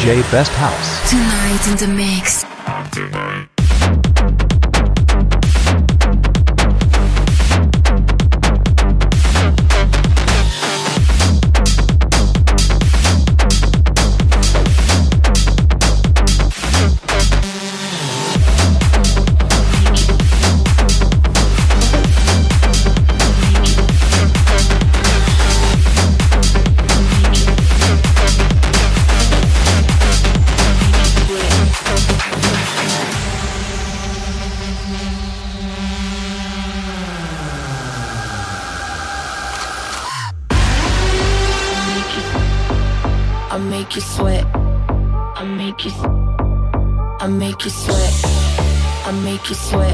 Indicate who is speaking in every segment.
Speaker 1: DJ Best House.
Speaker 2: Tonight in the mix.
Speaker 3: dream. Just sway.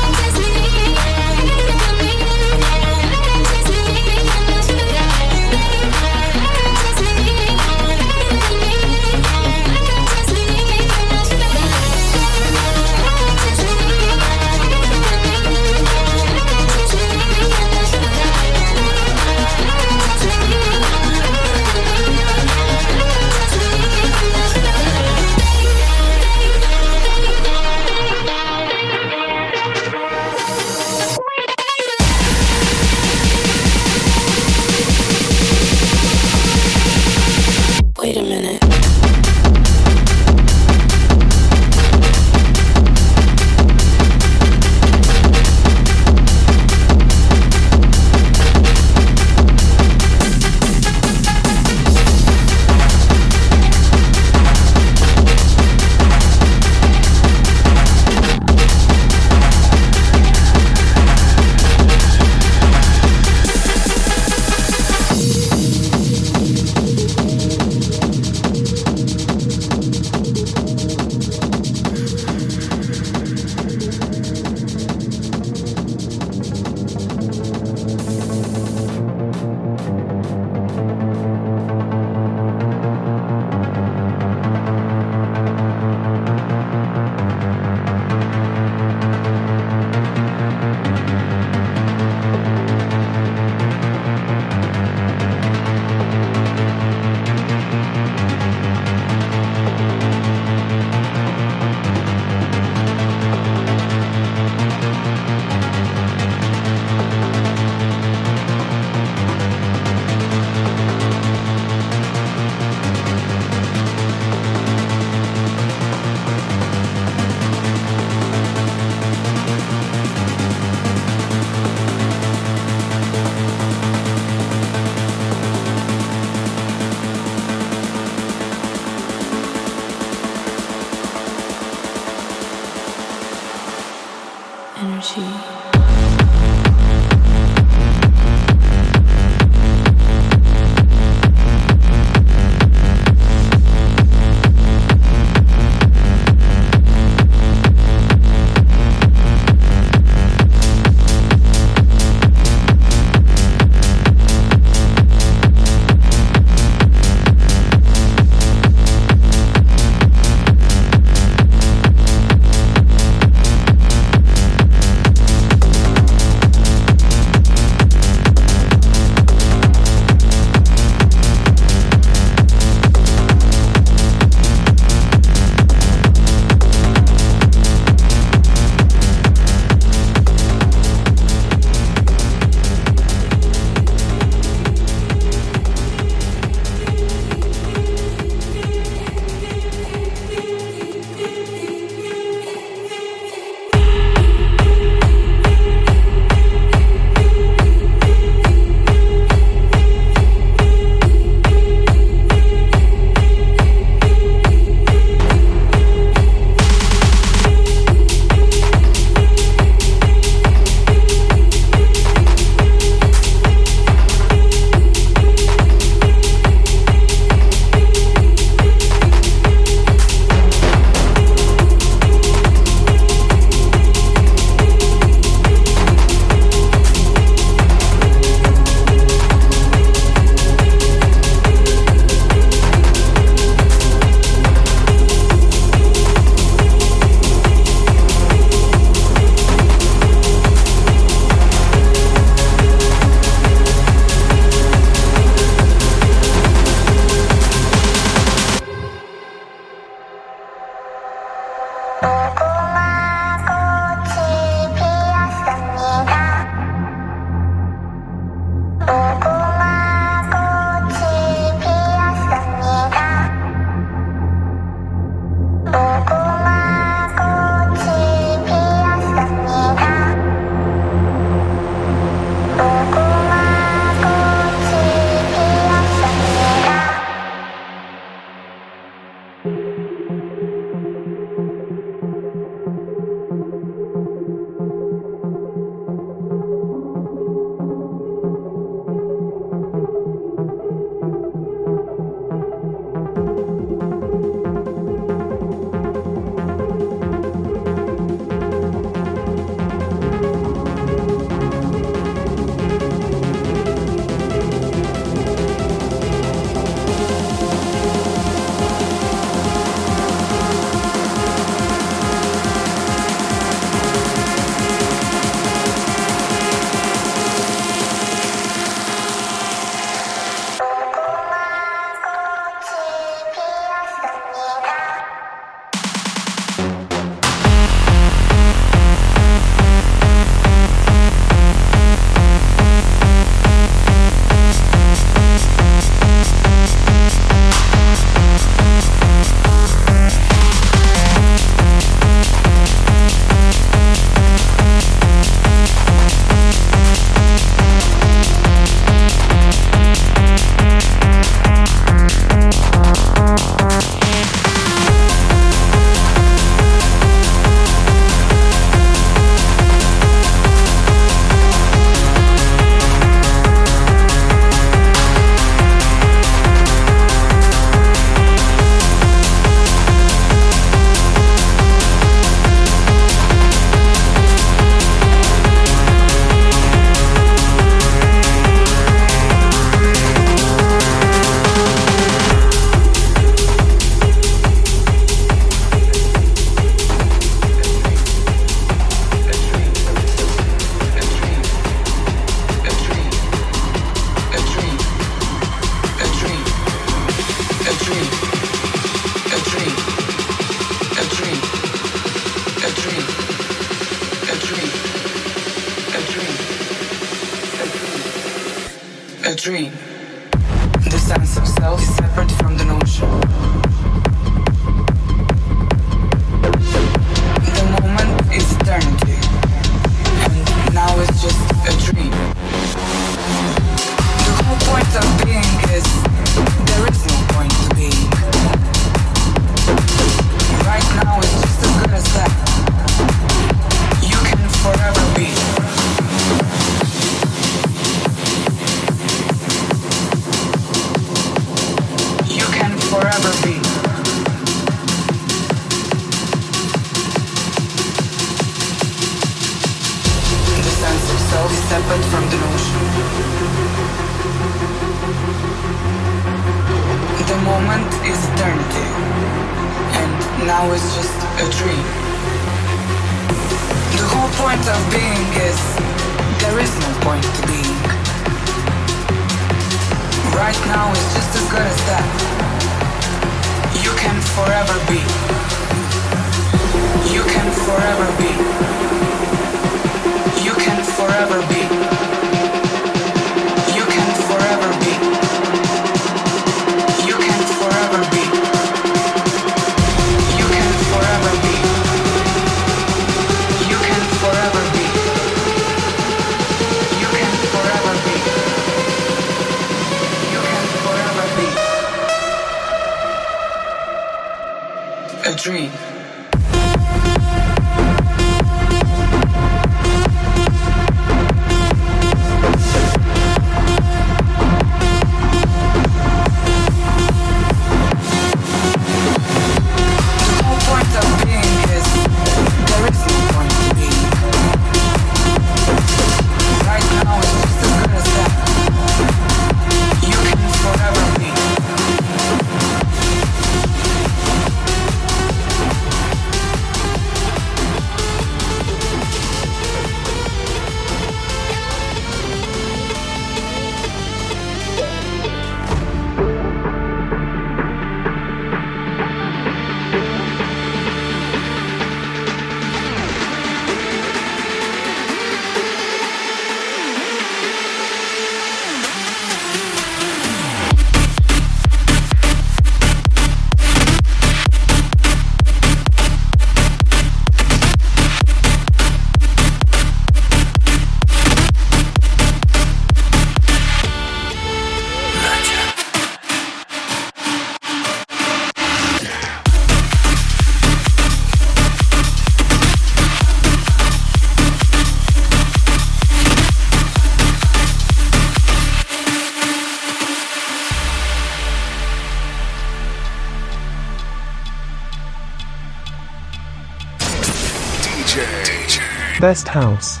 Speaker 4: Best House.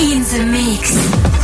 Speaker 5: In the mix.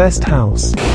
Speaker 4: Best house.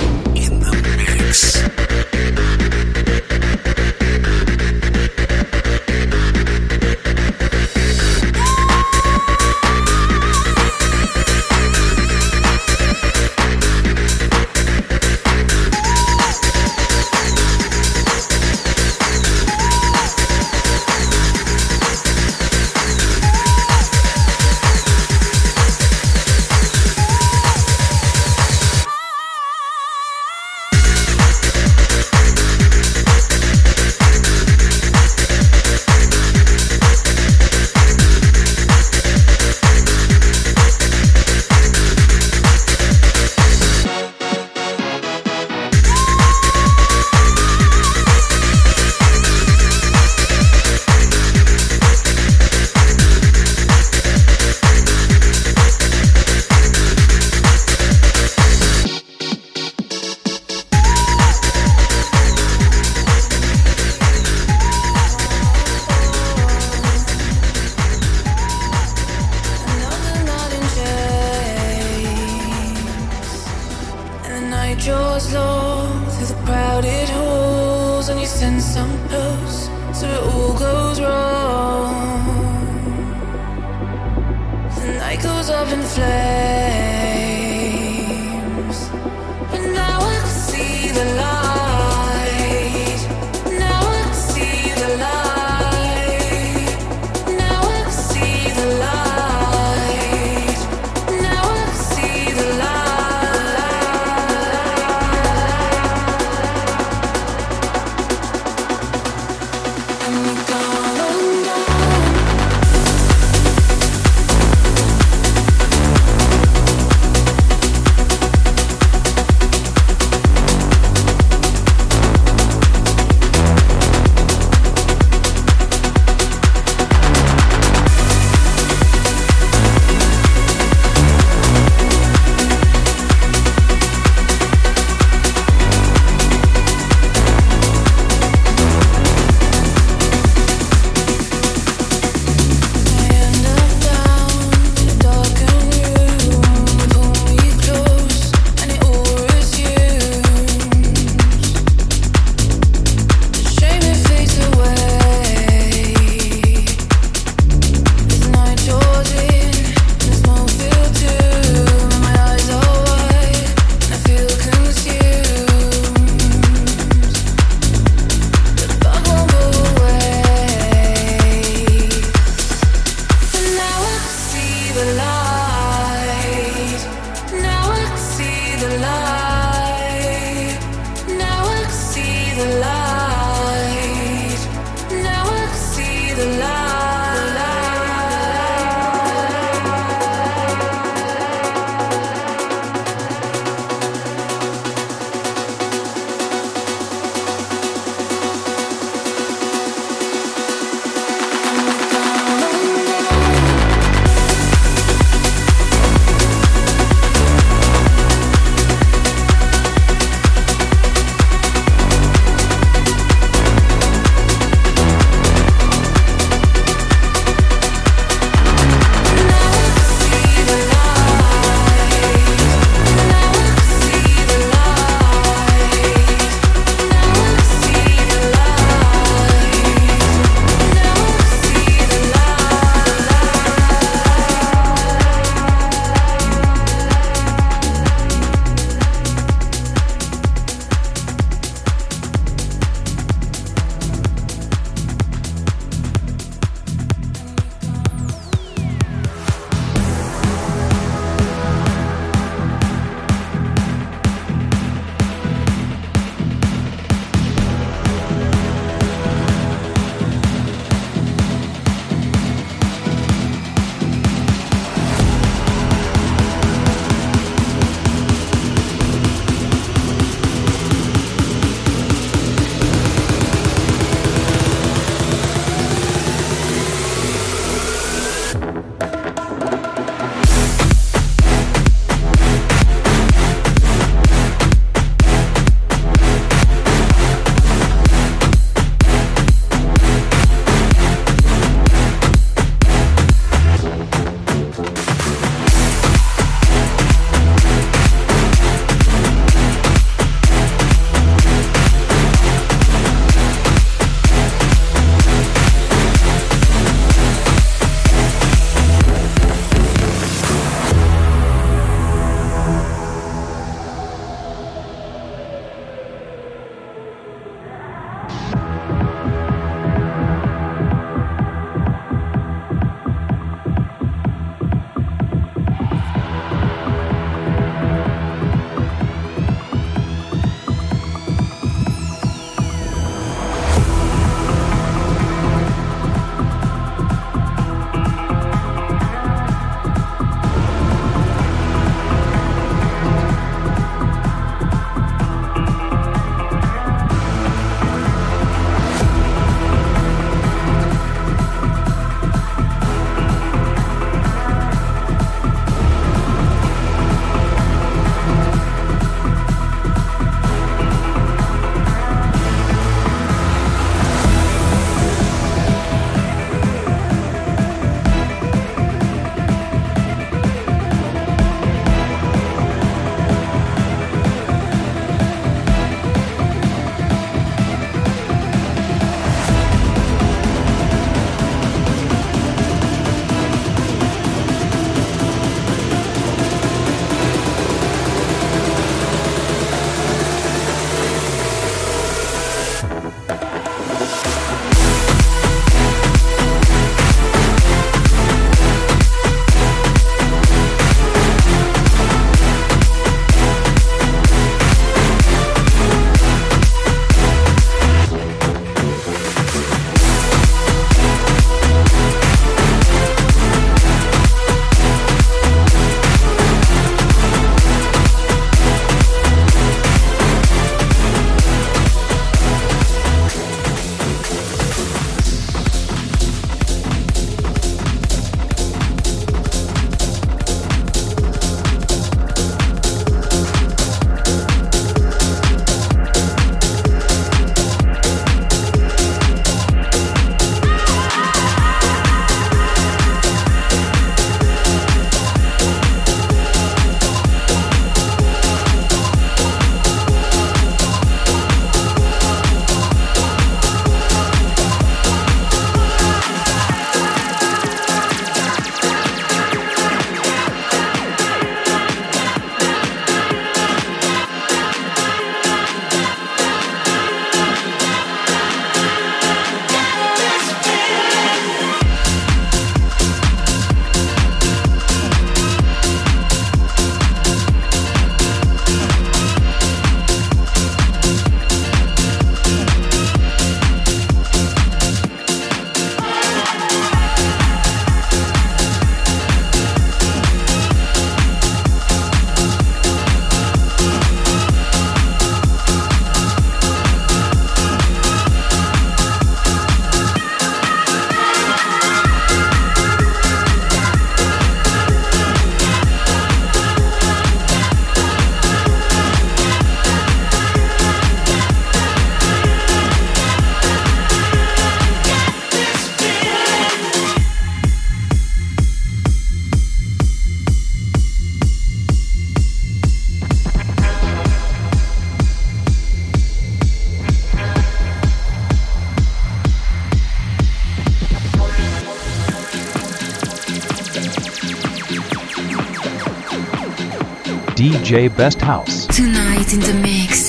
Speaker 4: DJ Best House.
Speaker 5: Tonight in the mix.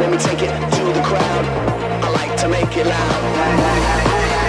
Speaker 6: Let me take it to the crowd. I like to make it loud.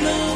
Speaker 7: Does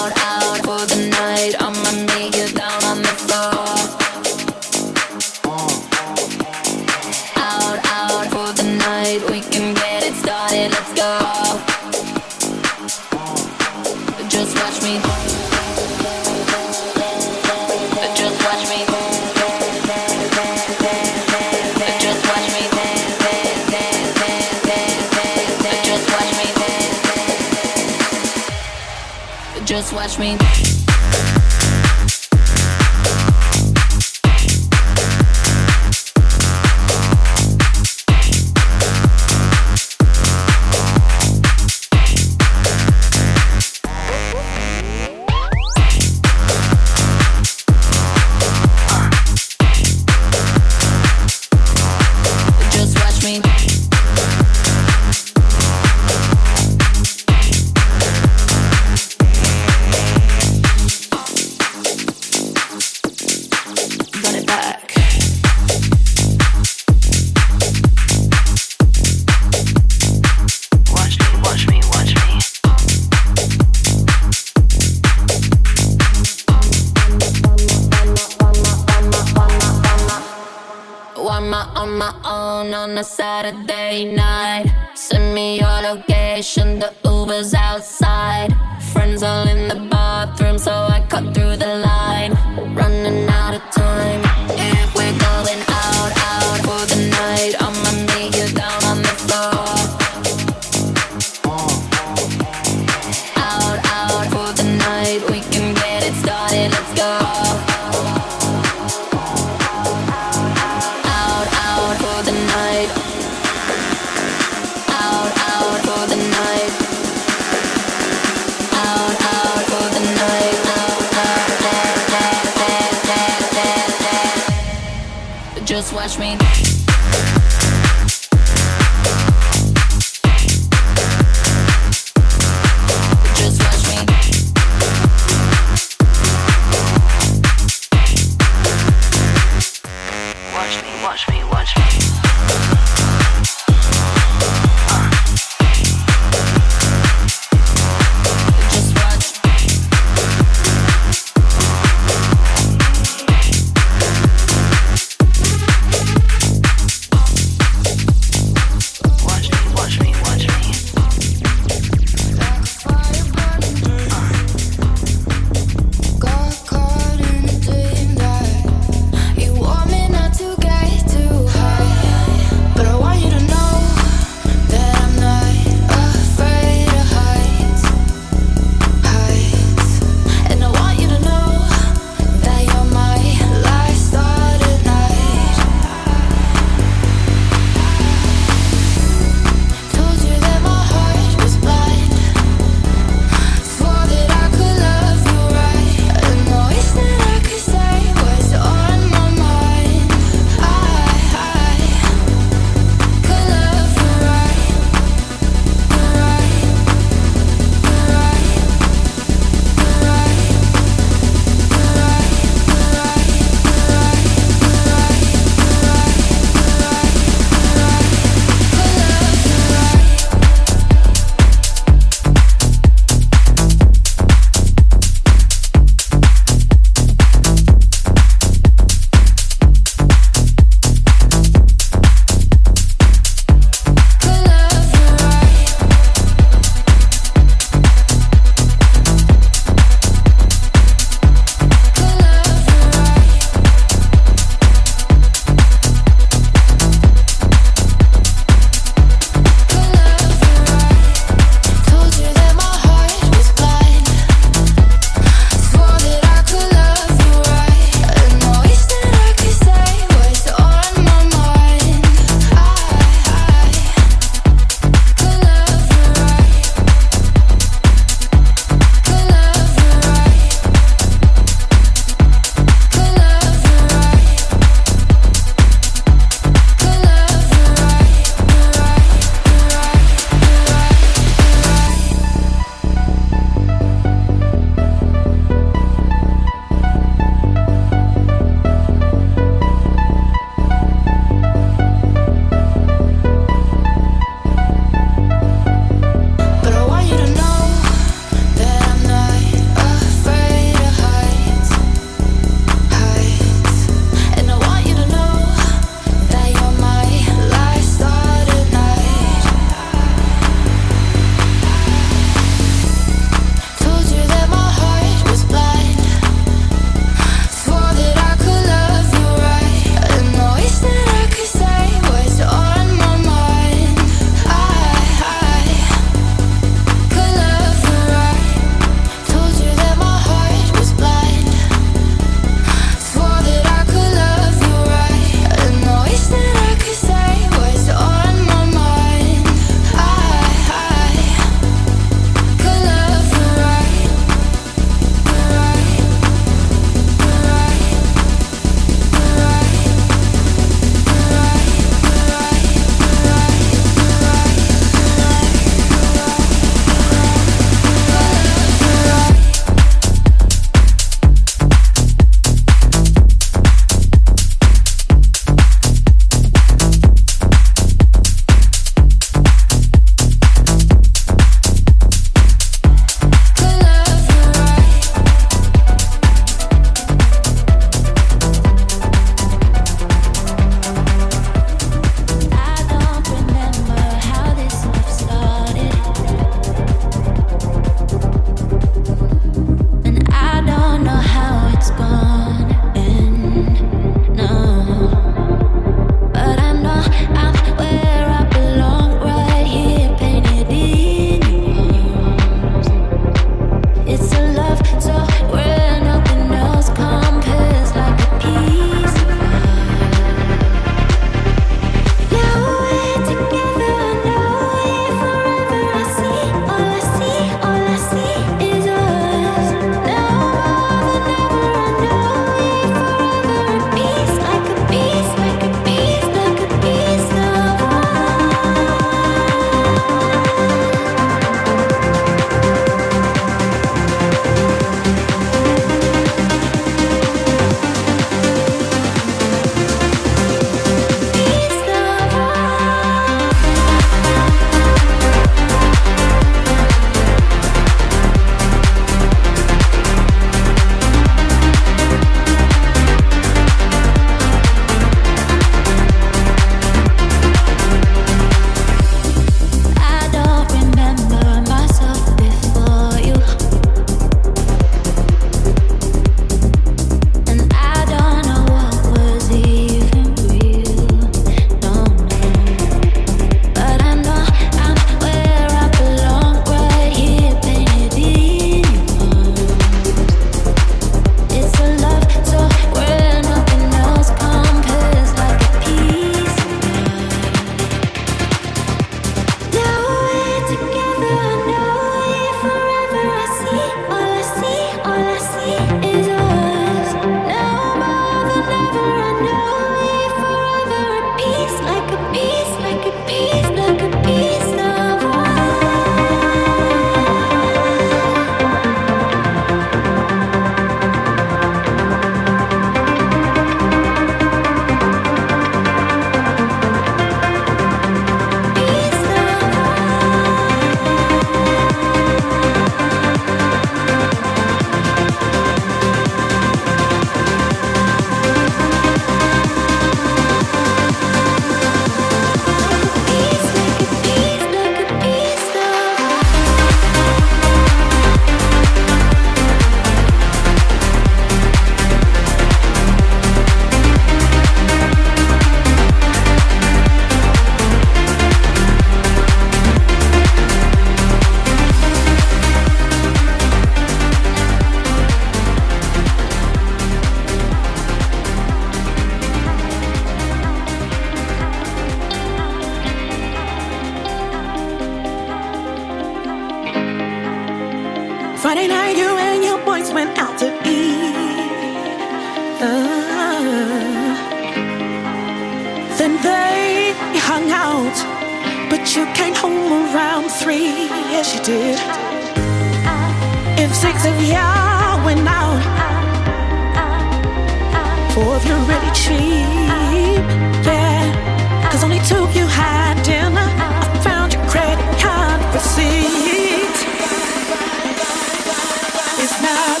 Speaker 7: It's